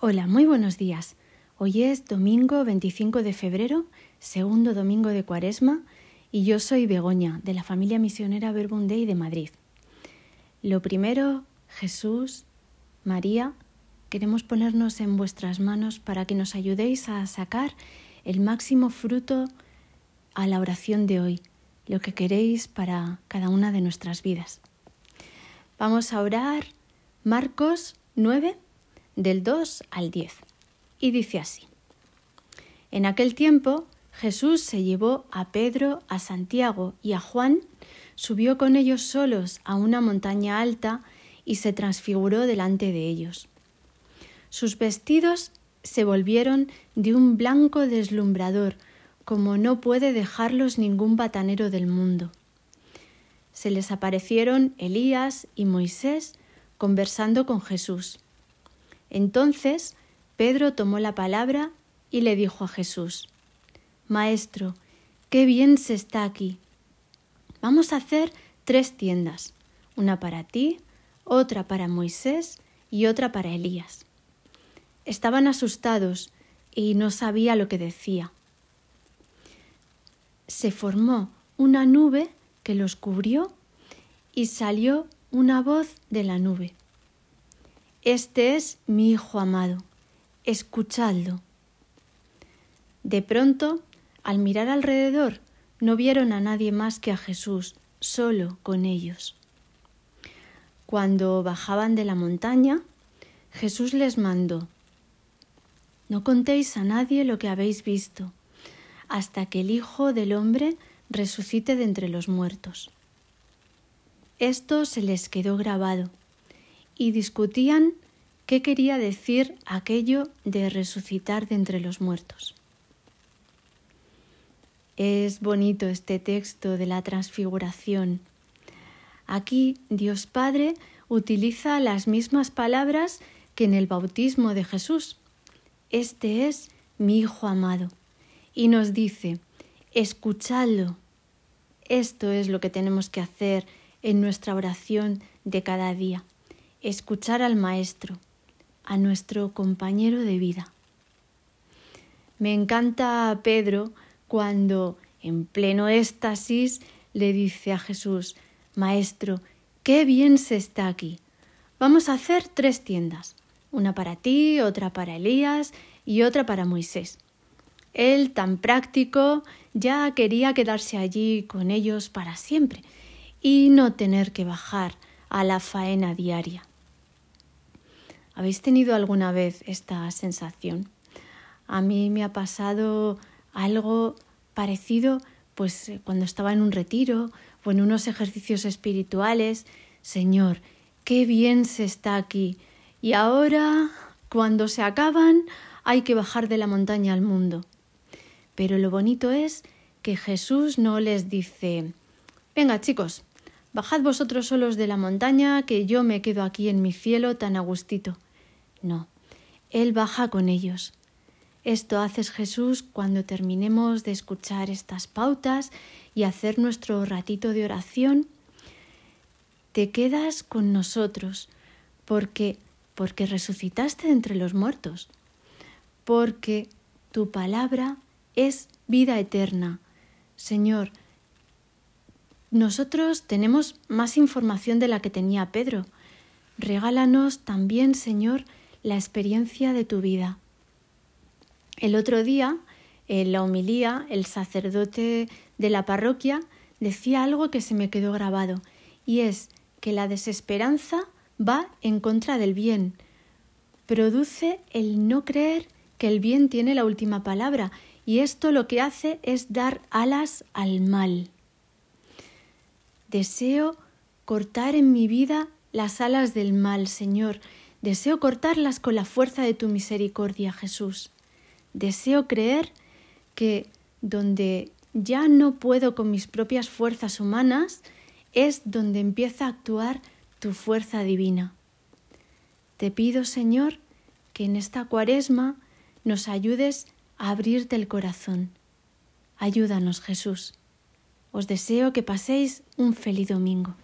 Hola, muy buenos días. Hoy es domingo 25 de febrero, segundo domingo de Cuaresma, y yo soy Begoña, de la familia misionera Verbundey de Madrid. Lo primero, Jesús, María, queremos ponernos en vuestras manos para que nos ayudéis a sacar el máximo fruto a la oración de hoy, lo que queréis para cada una de nuestras vidas. Vamos a orar Marcos 9, del 2 al 10. Y dice así. En aquel tiempo Jesús se llevó a Pedro, a Santiago y a Juan, subió con ellos solos a una montaña alta y se transfiguró delante de ellos. Sus vestidos se volvieron de un blanco deslumbrador, como no puede dejarlos ningún batanero del mundo. Se les aparecieron Elías y Moisés conversando con Jesús. Entonces Pedro tomó la palabra y le dijo a Jesús, Maestro, qué bien se está aquí. Vamos a hacer tres tiendas, una para ti, otra para Moisés y otra para Elías. Estaban asustados y no sabía lo que decía. Se formó una nube que los cubrió y salió una voz de la nube. Este es mi Hijo amado, escuchadlo. De pronto, al mirar alrededor, no vieron a nadie más que a Jesús, solo con ellos. Cuando bajaban de la montaña, Jesús les mandó No contéis a nadie lo que habéis visto, hasta que el Hijo del hombre resucite de entre los muertos. Esto se les quedó grabado y discutían qué quería decir aquello de resucitar de entre los muertos. Es bonito este texto de la transfiguración. Aquí Dios Padre utiliza las mismas palabras que en el bautismo de Jesús. Este es mi Hijo amado. Y nos dice, escuchadlo. Esto es lo que tenemos que hacer en nuestra oración de cada día escuchar al Maestro, a nuestro compañero de vida. Me encanta Pedro cuando, en pleno éxtasis, le dice a Jesús, Maestro, qué bien se está aquí. Vamos a hacer tres tiendas, una para ti, otra para Elías y otra para Moisés. Él, tan práctico, ya quería quedarse allí con ellos para siempre y no tener que bajar a la faena diaria. ¿Habéis tenido alguna vez esta sensación? A mí me ha pasado algo parecido pues eh, cuando estaba en un retiro o en unos ejercicios espirituales. Señor, qué bien se está aquí. Y ahora, cuando se acaban, hay que bajar de la montaña al mundo. Pero lo bonito es que Jesús no les dice Venga, chicos, bajad vosotros solos de la montaña, que yo me quedo aquí en mi cielo tan agustito. No, Él baja con ellos. Esto haces Jesús cuando terminemos de escuchar estas pautas y hacer nuestro ratito de oración. Te quedas con nosotros porque porque resucitaste entre los muertos, porque tu palabra es vida eterna. Señor, nosotros tenemos más información de la que tenía Pedro. Regálanos también, Señor, la experiencia de tu vida. El otro día, en la homilía, el sacerdote de la parroquia decía algo que se me quedó grabado, y es que la desesperanza va en contra del bien, produce el no creer que el bien tiene la última palabra, y esto lo que hace es dar alas al mal. Deseo cortar en mi vida las alas del mal, Señor, Deseo cortarlas con la fuerza de tu misericordia, Jesús. Deseo creer que donde ya no puedo con mis propias fuerzas humanas, es donde empieza a actuar tu fuerza divina. Te pido, Señor, que en esta cuaresma nos ayudes a abrirte el corazón. Ayúdanos, Jesús. Os deseo que paséis un feliz domingo.